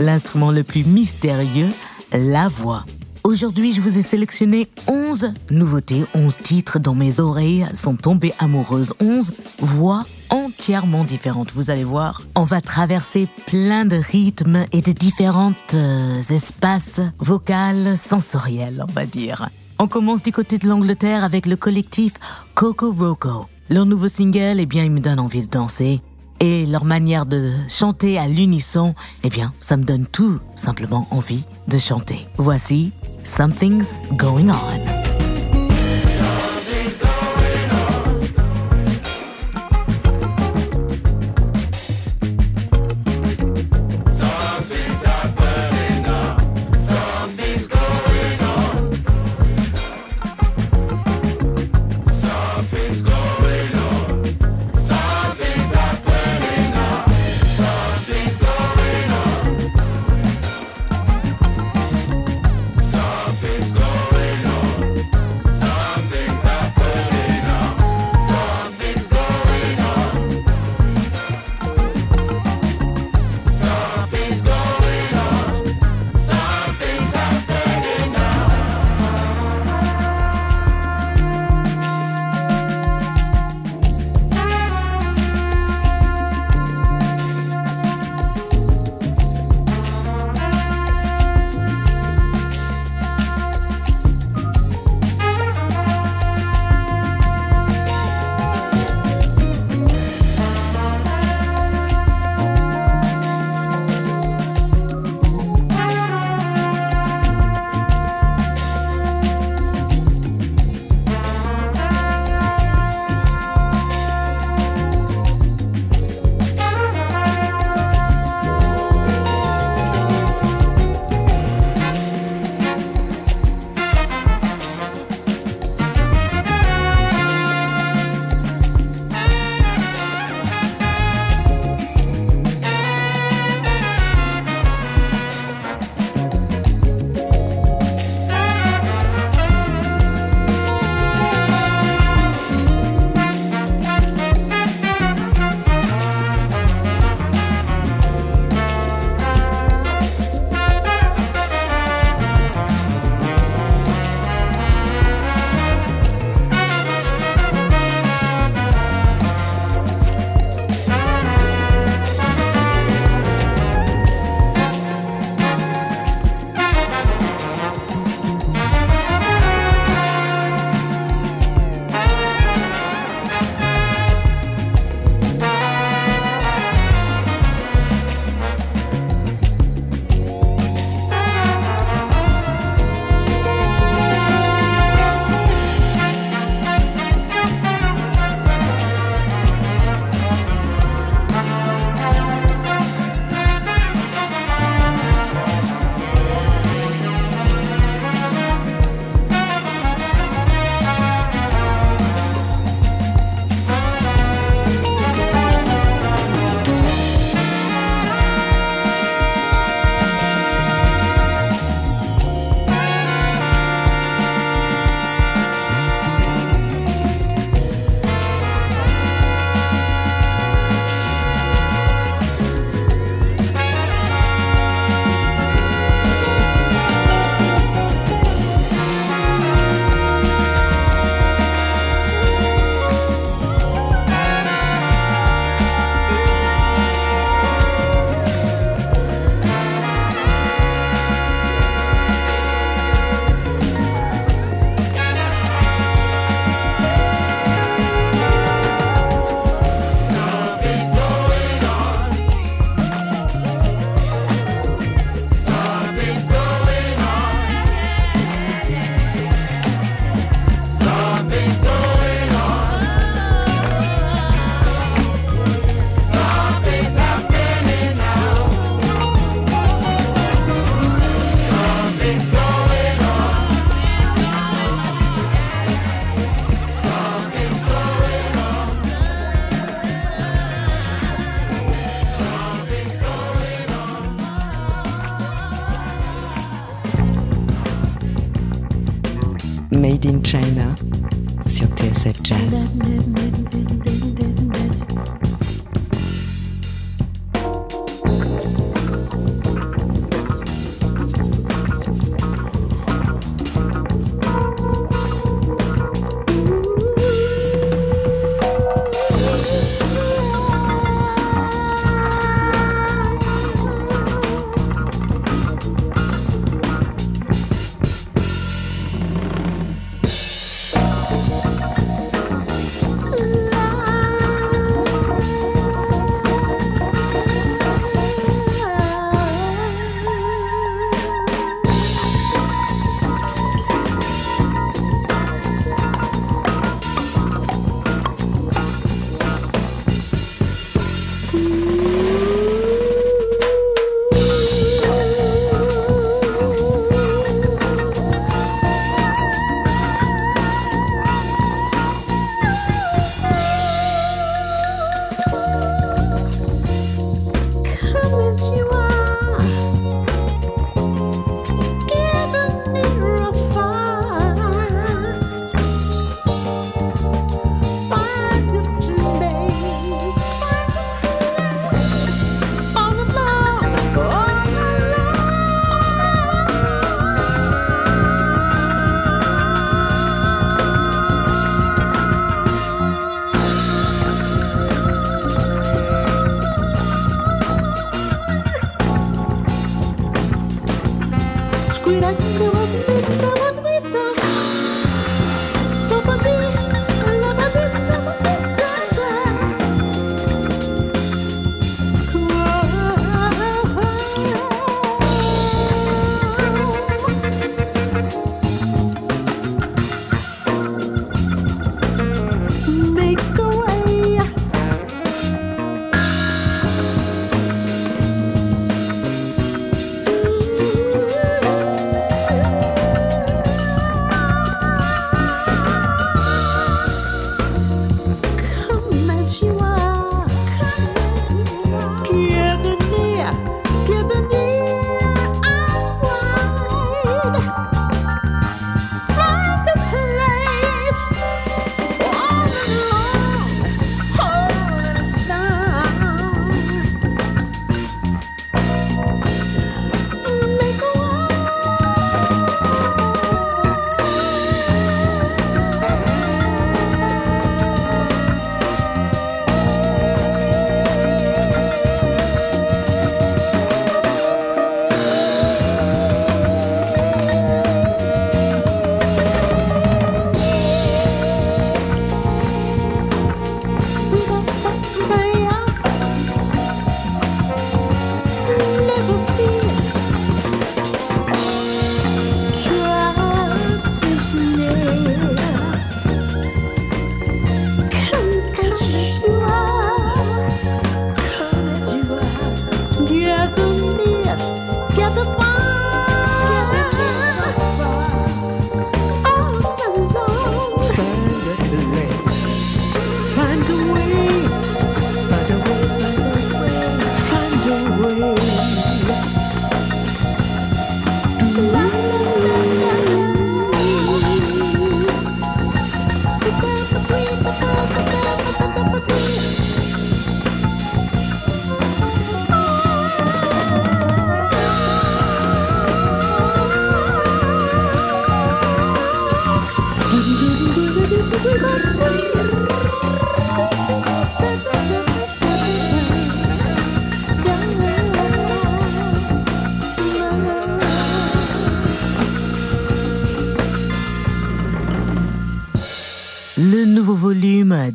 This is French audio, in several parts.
l'instrument le plus mystérieux, la voix. Aujourd'hui, je vous ai sélectionné 11 nouveautés, 11 titres dont mes oreilles sont tombées amoureuses, 11 voix entièrement différentes. Vous allez voir, on va traverser plein de rythmes et de différents euh, espaces vocaux sensoriels, on va dire. On commence du côté de l'Angleterre avec le collectif Coco Roco. Leur nouveau single, eh bien, il me donne envie de danser. Et leur manière de chanter à l'unisson, eh bien, ça me donne tout simplement envie de chanter. Voici Something's Going On.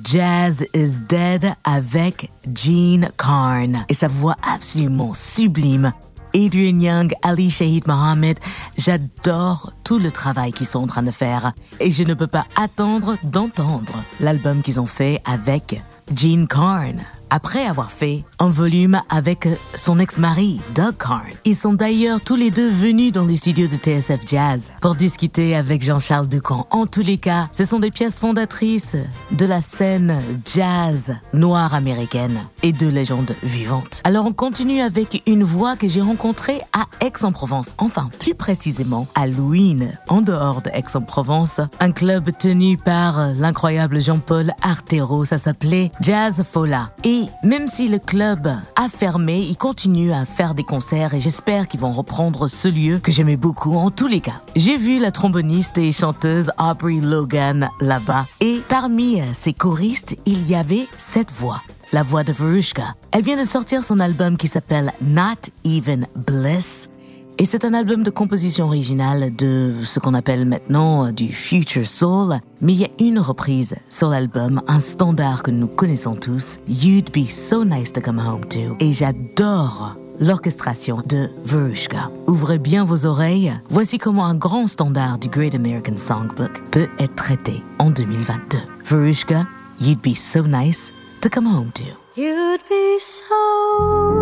Jazz is Dead avec Gene Carn et sa voix absolument sublime. Adrian Young, Ali Shahid Mohammed, j'adore tout le travail qu'ils sont en train de faire et je ne peux pas attendre d'entendre l'album qu'ils ont fait avec Gene Carn. Après avoir fait un volume avec son ex-mari, Doug Carn. Ils sont d'ailleurs tous les deux venus dans les studios de TSF Jazz pour discuter avec Jean-Charles Ducamp. En tous les cas, ce sont des pièces fondatrices de la scène jazz noire américaine et de légendes vivantes. Alors on continue avec une voix que j'ai rencontrée à Aix-en-Provence, enfin plus précisément à Louine, en dehors de Aix-en-Provence, un club tenu par l'incroyable Jean-Paul Artero, ça s'appelait Jazz Fola. Et même si le club a fermé, il continue à faire des concerts et j'espère qu'ils vont reprendre ce lieu que j'aimais beaucoup en tous les cas. J'ai vu la tromboniste et chanteuse Aubrey Logan là-bas et parmi ses choristes, il y avait cette voix la voix de Verushka. Elle vient de sortir son album qui s'appelle Not Even Bliss. Et c'est un album de composition originale de ce qu'on appelle maintenant du future soul, mais il y a une reprise sur l'album, un standard que nous connaissons tous, You'd Be So Nice to Come Home To. Et j'adore l'orchestration de Verushka. Ouvrez bien vos oreilles, voici comment un grand standard du Great American Songbook peut être traité en 2022. Verushka, You'd Be So Nice to Come Home To. You'd be so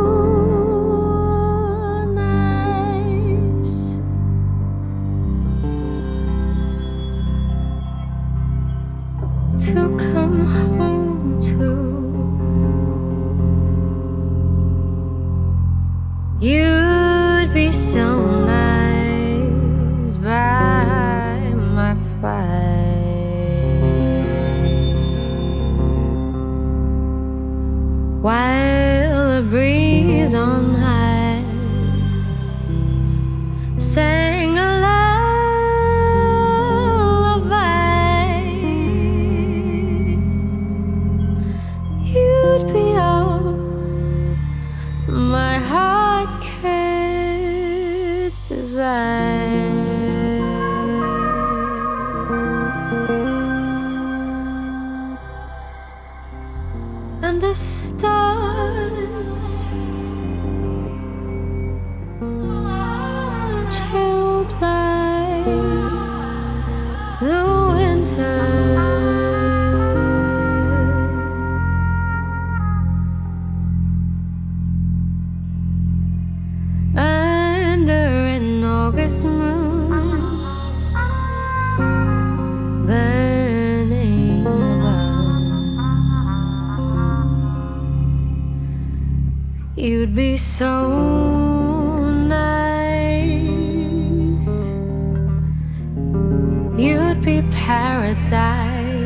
You'd be paradise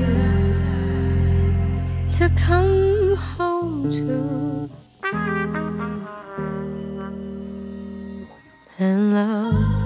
to come home to and love.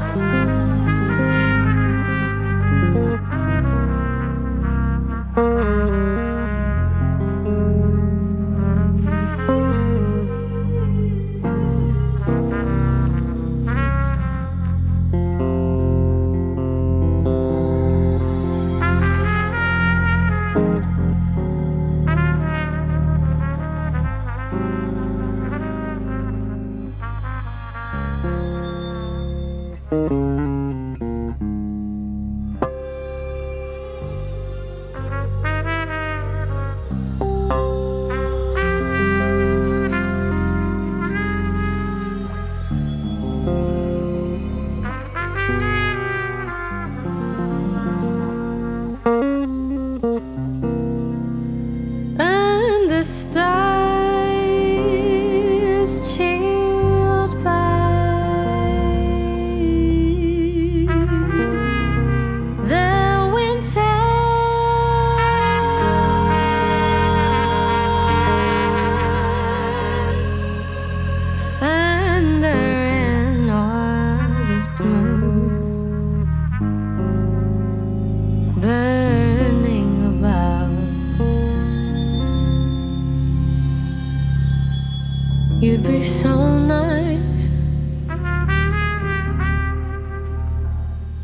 You'd be so nice.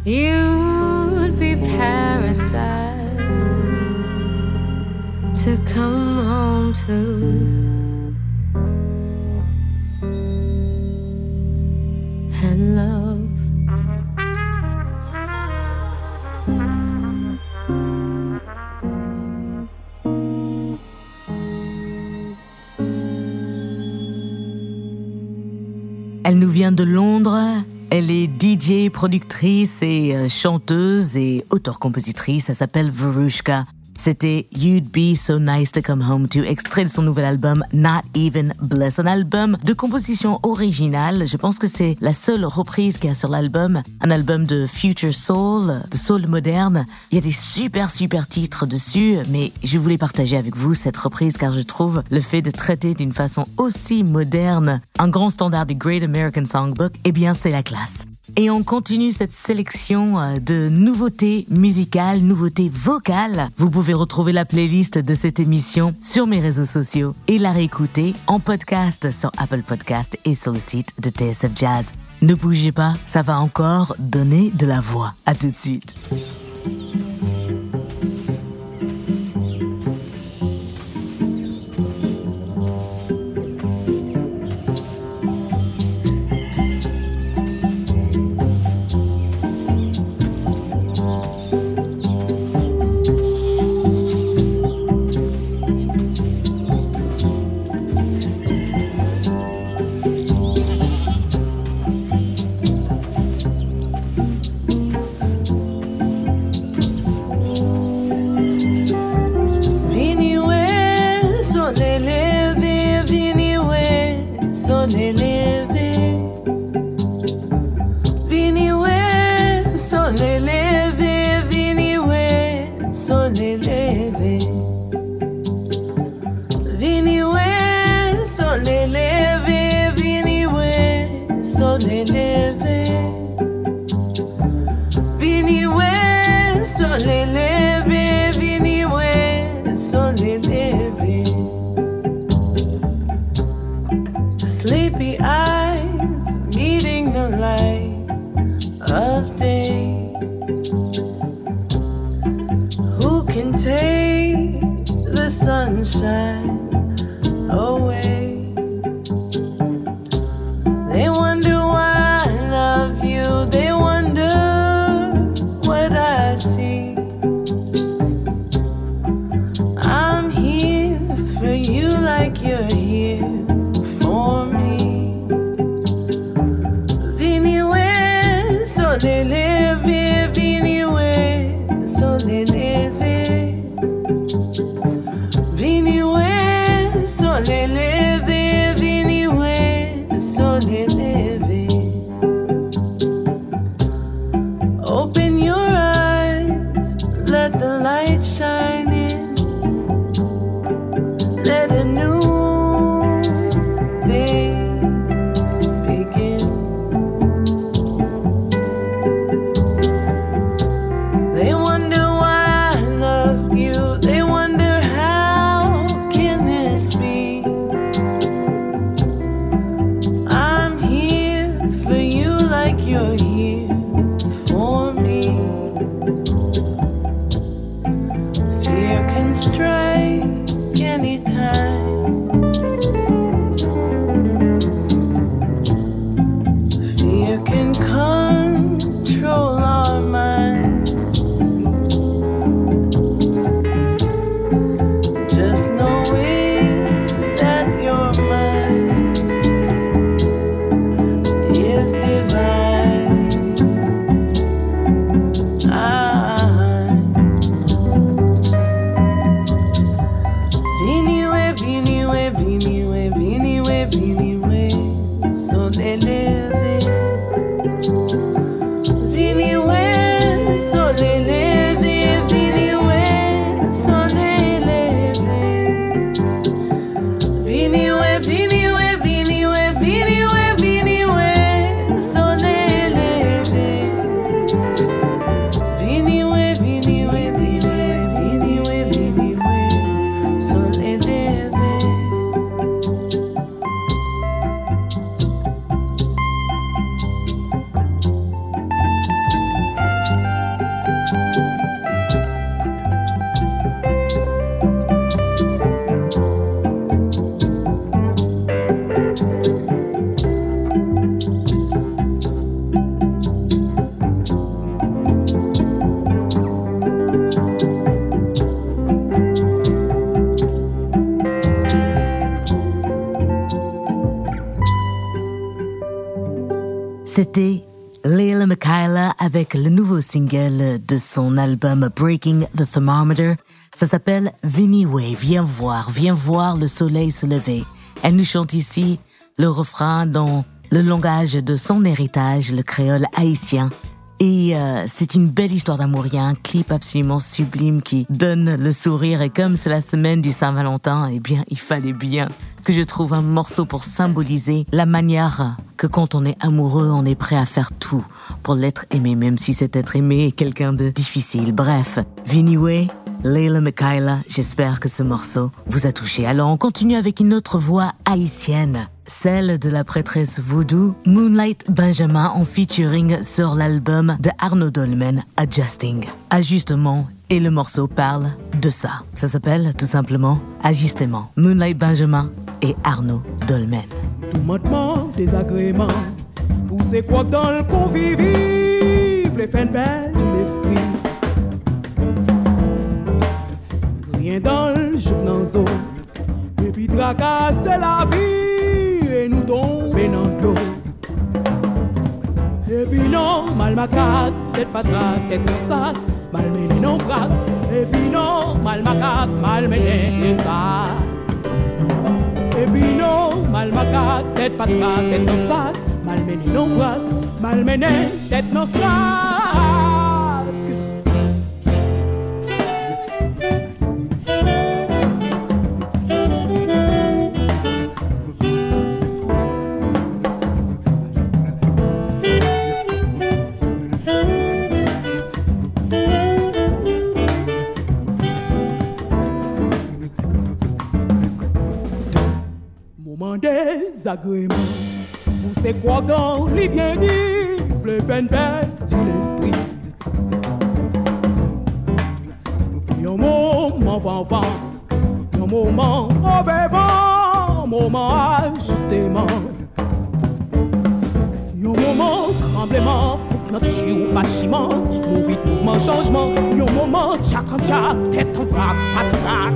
You'd be paradise to come home to. De Londres. Elle est DJ, productrice et euh, chanteuse et auteur-compositrice. Elle s'appelle Verushka. C'était You'd Be So Nice to Come Home To, extrait de son nouvel album Not Even Bliss, un album de composition originale. Je pense que c'est la seule reprise qu'il y a sur l'album, un album de future soul, de soul moderne. Il y a des super super titres dessus, mais je voulais partager avec vous cette reprise car je trouve le fait de traiter d'une façon aussi moderne un grand standard du Great American Songbook, eh bien c'est la classe. Et on continue cette sélection euh, de nouveautés musicales, nouveautés vocales. Vous pouvez retrouver la playlist de cette émission sur mes réseaux sociaux et la réécouter en podcast sur Apple Podcast et sur le site de TSF Jazz. Ne bougez pas, ça va encore donner de la voix. À tout de suite. C'était Leila Michaela avec le nouveau single de son album Breaking the Thermometer. Ça s'appelle Vinny Way. Viens voir, viens voir le soleil se lever. Elle nous chante ici le refrain dans le langage de son héritage, le créole haïtien. Et euh, c'est une belle histoire d'amour. Il y a un clip absolument sublime qui donne le sourire. Et comme c'est la semaine du Saint-Valentin, eh bien, il fallait bien que je trouve un morceau pour symboliser la manière que quand on est amoureux, on est prêt à faire tout pour l'être aimé, même si cet être aimé est quelqu'un de difficile. Bref, Vinnie Way, Leila Michaela, j'espère que ce morceau vous a touché. Alors on continue avec une autre voix haïtienne celle de la prêtresse voodoo Moonlight Benjamin en featuring sur l'album de Arnaud Dolmen, Adjusting. Ajustement, et le morceau parle de ça. Ça s'appelle tout simplement Ajustement. Moonlight Benjamin et Arnaud Dolmen. Tout maintenant désagrément, pousser quoi dans le convivial, les fins de l'esprit? Rien dans le jour dans et puis tracasser la vie nous tomber dans l'eau. Et puis non, mal macat, tête tête. Et macat, mal mené, c'est ça. Et puis non, mal macat, tête patate, tête dans sac, mal mené non frappe, mal mené, tête désagrément. Pour ces quoi dans les bien dit, le fin dit l'esprit. C'est un moment vent, un moment mauvais vent, un moment ajustement. Un moment tremblement, faut que notre chien pas chiment, mon vite mouvement changement, un moment tchac tchac, tête en vrac, patrac.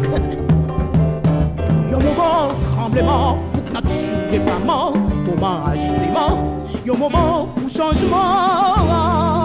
Un moment notre soulèvement, moment ajustement, un moment pour changement.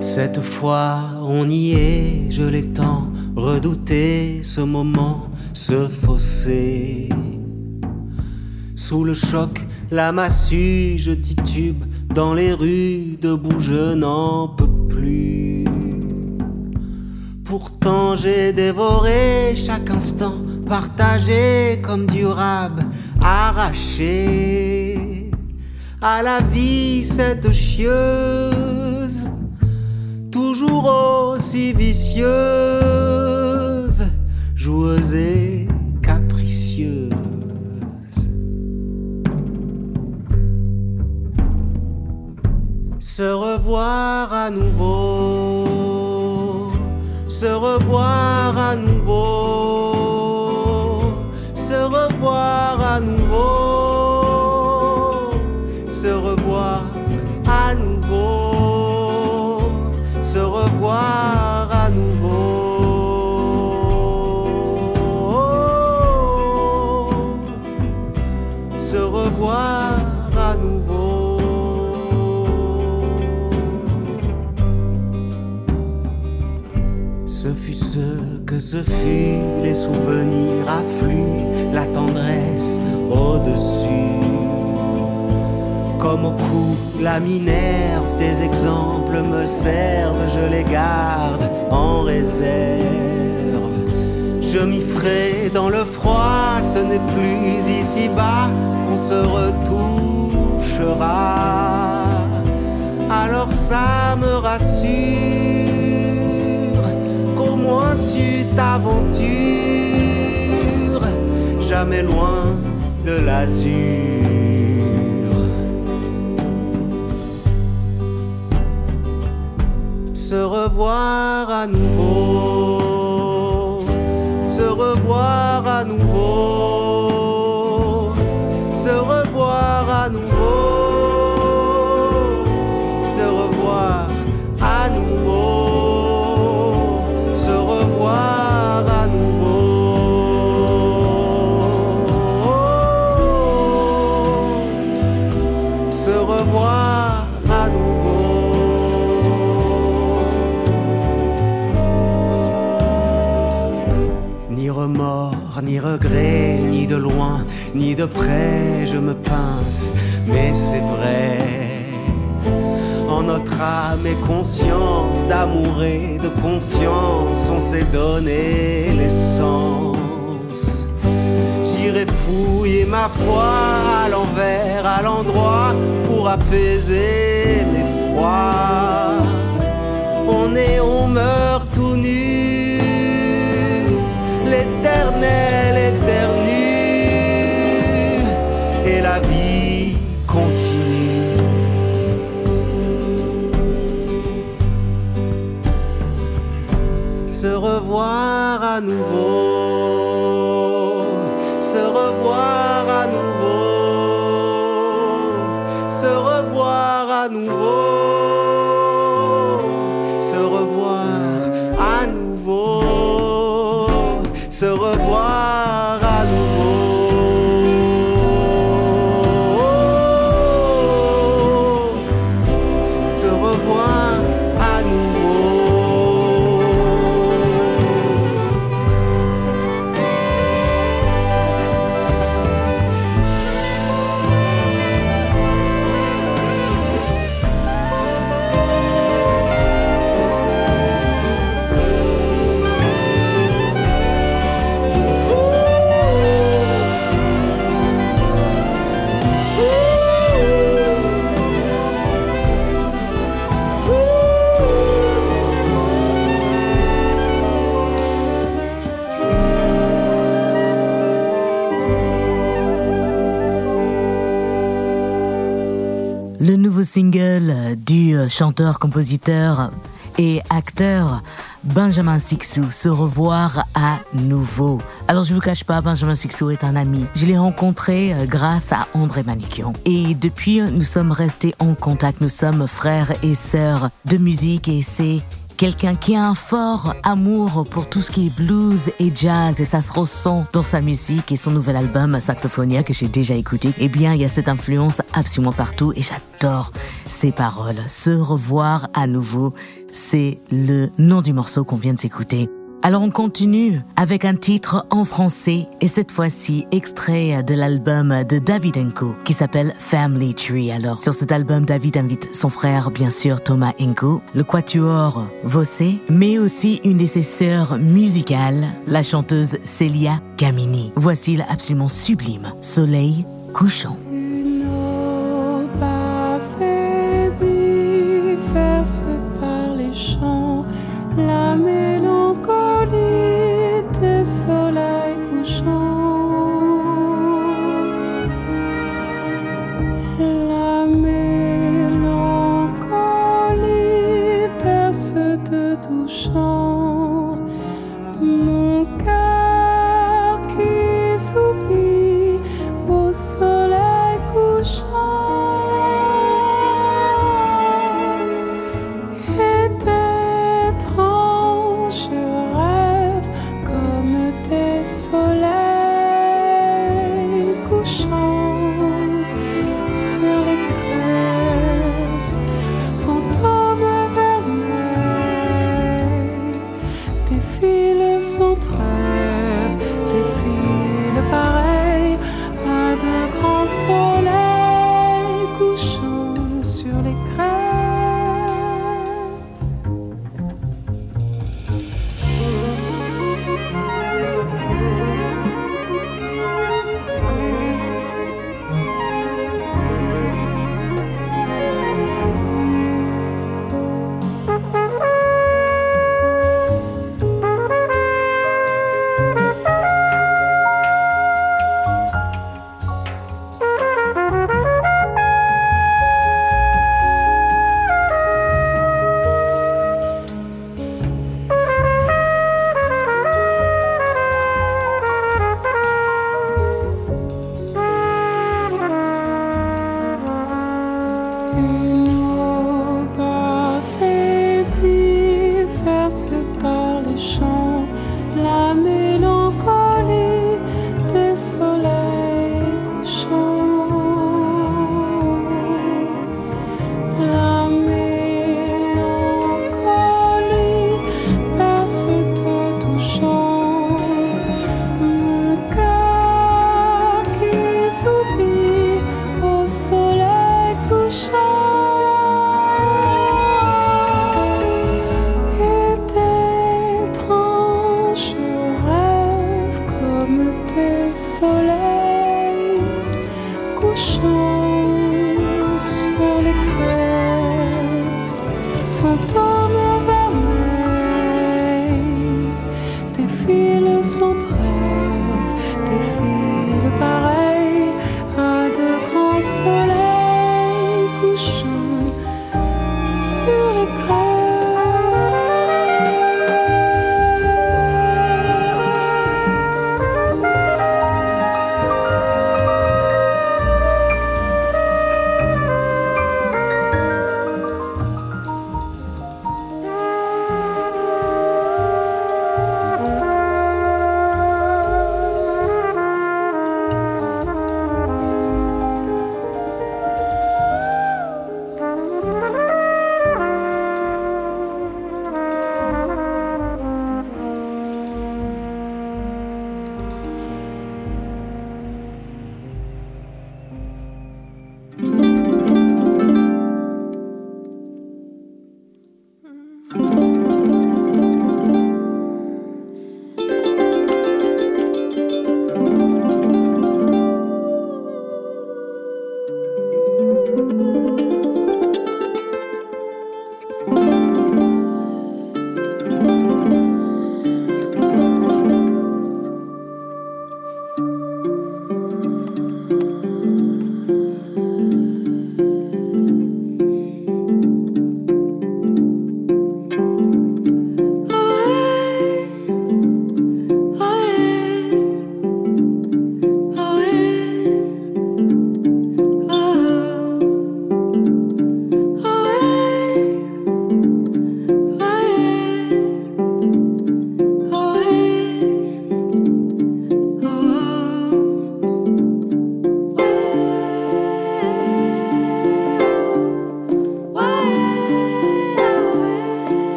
Cette fois, on y est, je l'ai tant redouté, ce moment, ce fossé. Sous le choc, la massue, je titube dans les rues, debout je n'en J'ai dévoré chaque instant, partagé comme du rab, arraché à la vie cette chieuse, toujours aussi vicieuse, joueuse et capricieuse. Se revoir à nouveau, se revoir à nouveau, se revoir à nouveau, se revoir à nouveau, se revoir ce fut, les souvenirs affluent, la tendresse au-dessus. Comme au cou, la minerve, des exemples me servent, je les garde en réserve. Je m'y ferai dans le froid, ce n'est plus ici-bas, on se retouchera. Alors ça me rassure moins tu t'aventures jamais loin de l'azur. se revoir à nouveau, se revoir à nouveau, de près, je me pince, mais c'est vrai. En notre âme et conscience d'amour et de confiance, on s'est donné l'essence. J'irai fouiller ma foi à l'envers, à l'endroit, pour apaiser l'effroi. On est, on meurt tout nu revoir à nouveau, chanteur, compositeur et acteur Benjamin Sixou se revoir à nouveau. Alors je vous cache pas, Benjamin Sixou est un ami. Je l'ai rencontré euh, grâce à André Manikian. Et depuis, nous sommes restés en contact. Nous sommes frères et sœurs de musique et c'est quelqu'un qui a un fort amour pour tout ce qui est blues et jazz et ça se ressent dans sa musique et son nouvel album Saxophonia que j'ai déjà écouté. Eh bien, il y a cette influence absolument partout et j'adore ses paroles. Se revoir à nouveau, c'est le nom du morceau qu'on vient de s'écouter. Alors on continue avec un titre en français et cette fois-ci extrait de l'album de David Enko qui s'appelle Family Tree. Alors sur cet album, David invite son frère, bien sûr Thomas Enko, le quatuor Vossé, mais aussi une de ses sœurs musicales, la chanteuse Celia Camini. Voici l'absolument sublime Soleil couchant.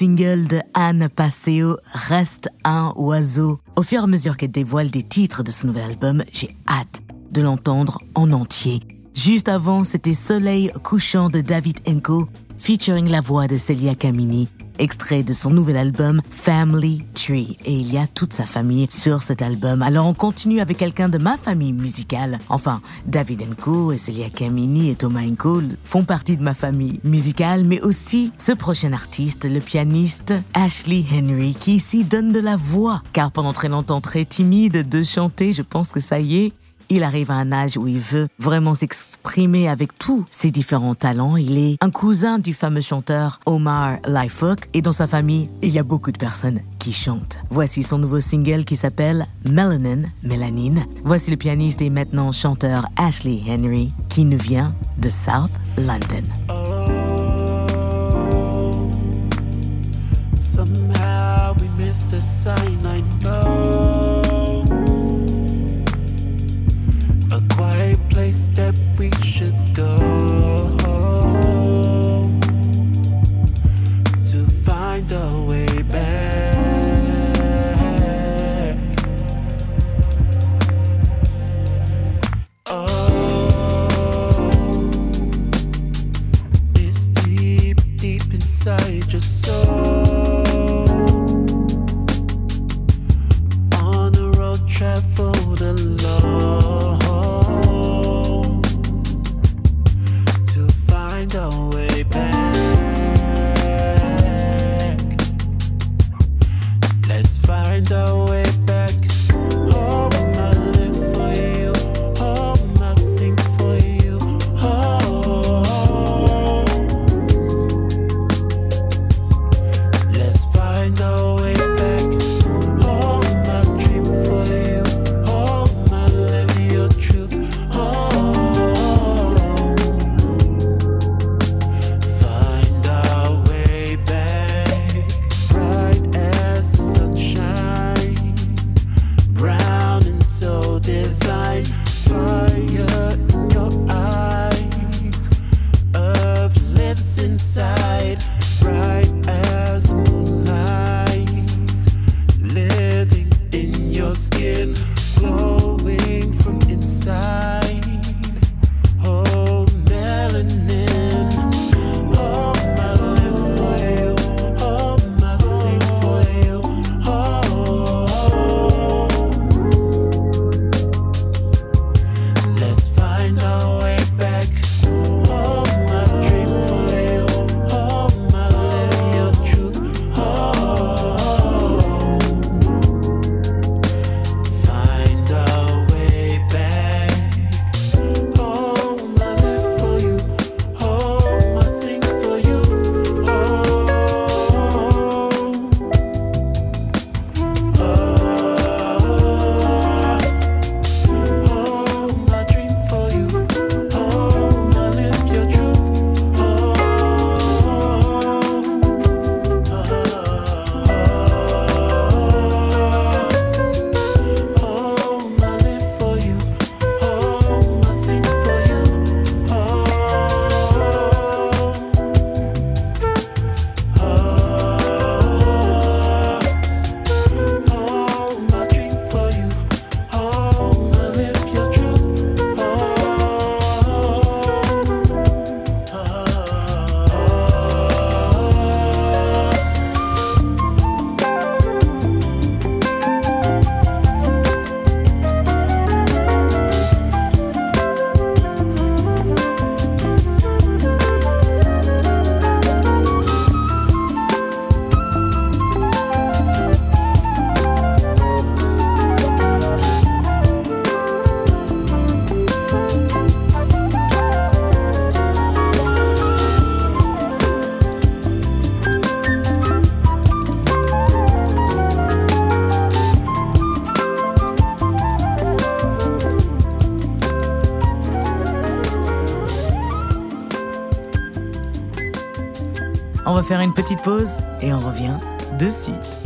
Single de Anne Passeo, Reste un oiseau. Au fur et à mesure qu'elle dévoile des titres de ce nouvel album, j'ai hâte de l'entendre en entier. Juste avant, c'était Soleil couchant de David Enko, featuring la voix de Celia Camini extrait de son nouvel album Family Tree. Et il y a toute sa famille sur cet album. Alors on continue avec quelqu'un de ma famille musicale. Enfin, David Enko, Celia Camini et Thomas Enko font partie de ma famille musicale, mais aussi ce prochain artiste, le pianiste Ashley Henry, qui ici donne de la voix. Car pendant très longtemps très timide de chanter, je pense que ça y est, il arrive à un âge où il veut vraiment s'exprimer avec tous ses différents talents. Il est un cousin du fameux chanteur Omar Lifehook et dans sa famille, il y a beaucoup de personnes qui chantent. Voici son nouveau single qui s'appelle Melanin, Mélanine. Voici le pianiste et maintenant chanteur Ashley Henry qui nous vient de South London. know. Place that we should go faire une petite pause et on revient de suite.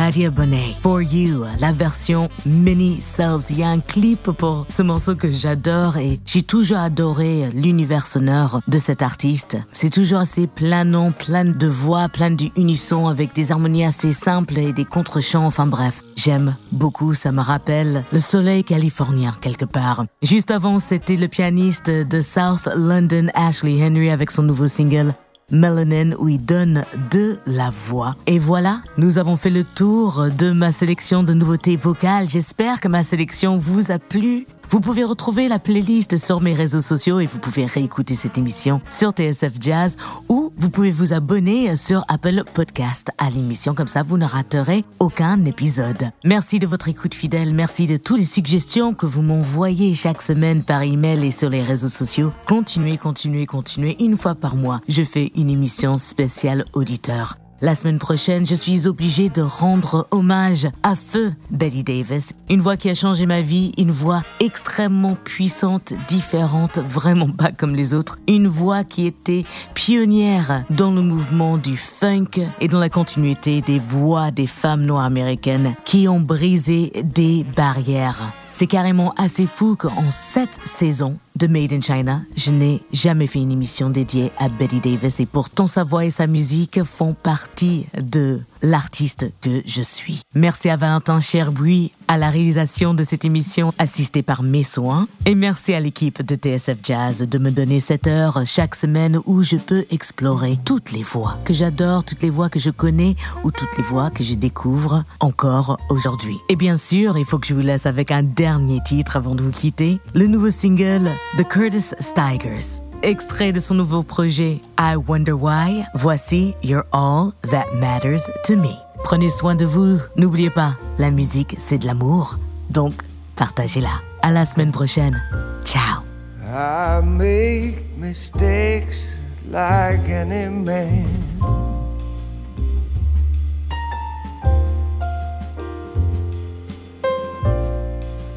Kadia Bonet, For You, la version mini subs. Il y a un clip pour ce morceau que j'adore et j'ai toujours adoré l'univers sonore de cet artiste. C'est toujours assez planant, plein de voix, plein d'unisson avec des harmonies assez simples et des contre-chants. Enfin bref, J'aime beaucoup, ça me rappelle le soleil californien quelque part. Juste avant, c'était le pianiste de South London, Ashley Henry, avec son nouveau single Melanin où il donne de la voix. Et voilà, nous avons fait le tour de ma sélection de nouveautés vocales. J'espère que ma sélection vous a plu. Vous pouvez retrouver la playlist sur mes réseaux sociaux et vous pouvez réécouter cette émission sur TSF Jazz ou vous pouvez vous abonner sur Apple Podcast à l'émission. Comme ça, vous ne raterez aucun épisode. Merci de votre écoute fidèle. Merci de toutes les suggestions que vous m'envoyez chaque semaine par email et sur les réseaux sociaux. Continuez, continuez, continuez. Une fois par mois, je fais une émission spéciale auditeur. La semaine prochaine, je suis obligée de rendre hommage à feu Betty Davis, une voix qui a changé ma vie, une voix extrêmement puissante, différente, vraiment pas comme les autres, une voix qui était pionnière dans le mouvement du funk et dans la continuité des voix des femmes noires américaines qui ont brisé des barrières. C'est carrément assez fou qu'en sept saisons de Made in China, je n'ai jamais fait une émission dédiée à Betty Davis et pourtant sa voix et sa musique font partie de l'artiste que je suis. Merci à Valentin Cherbuis à la réalisation de cette émission assistée par mes soins et merci à l'équipe de TSF Jazz de me donner cette heure chaque semaine où je peux explorer toutes les voix que j'adore, toutes les voix que je connais ou toutes les voix que je découvre encore aujourd'hui. Et bien sûr, il faut que je vous laisse avec un dernier titre avant de vous quitter, le nouveau single de Curtis Stigers. Extrait de son nouveau projet I Wonder Why, voici You're All That Matters to Me. Prenez soin de vous, n'oubliez pas, la musique c'est de l'amour, donc partagez-la. À la semaine prochaine. Ciao. I make mistakes like.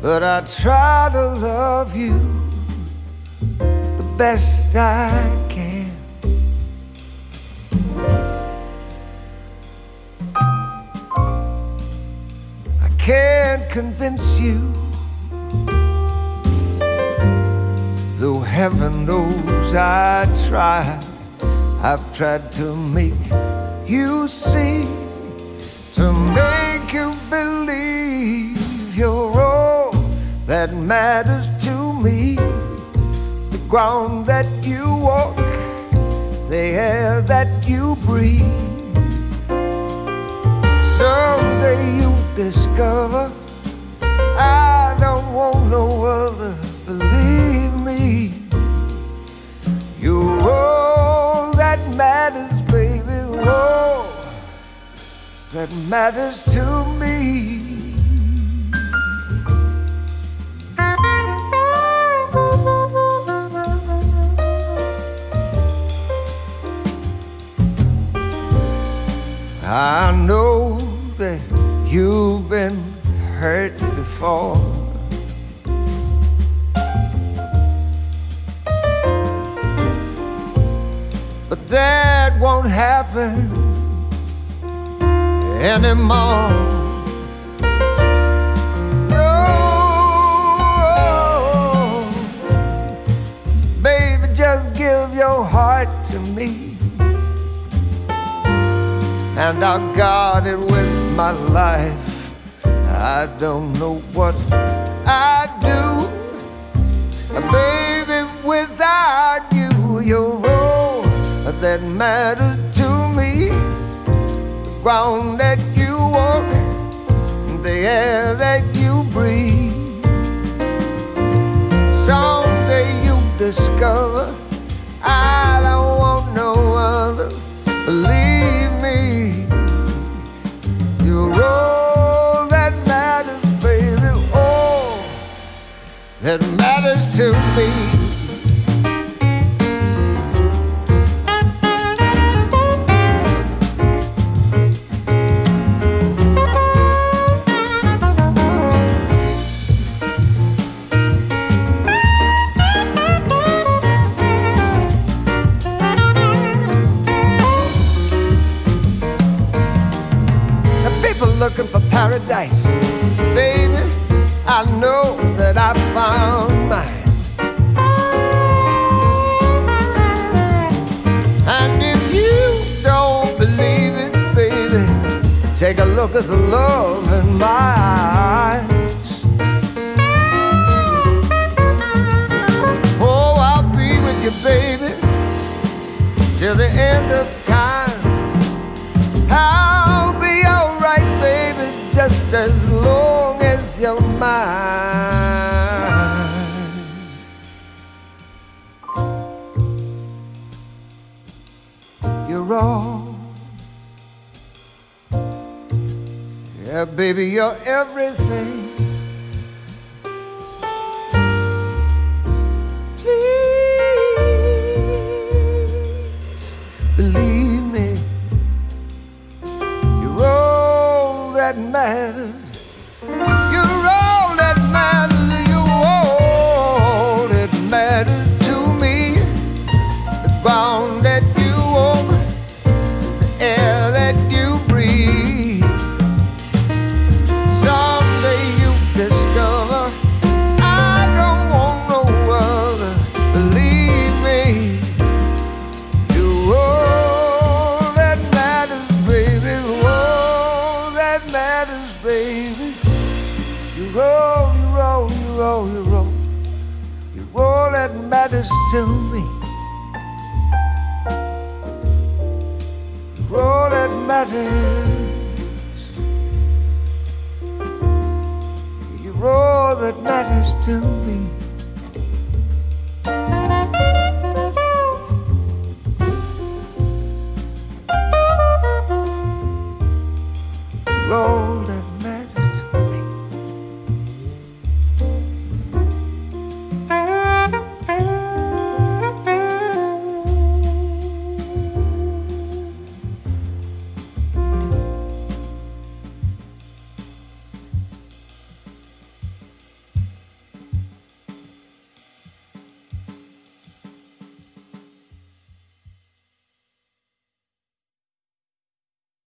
But I try to love you best I can. I can't convince you. Though heaven knows I try, I've tried to make you see, to make you believe you're all that matters to me. Ground that you walk, the air that you breathe. Someday you discover I don't want no other. Believe me, you're all that matters, baby. All that matters to me. I know that you've been hurt before. But that won't happen anymore. No, baby, just give your heart to me and I'll guard it with my life. I don't know what I'd do, baby, without you. You're all that matters to me. The ground that you walk, the air that you breathe. Someday you discover that matters to me. People looking for paradise look at the love in my eyes. Baby, you're everything.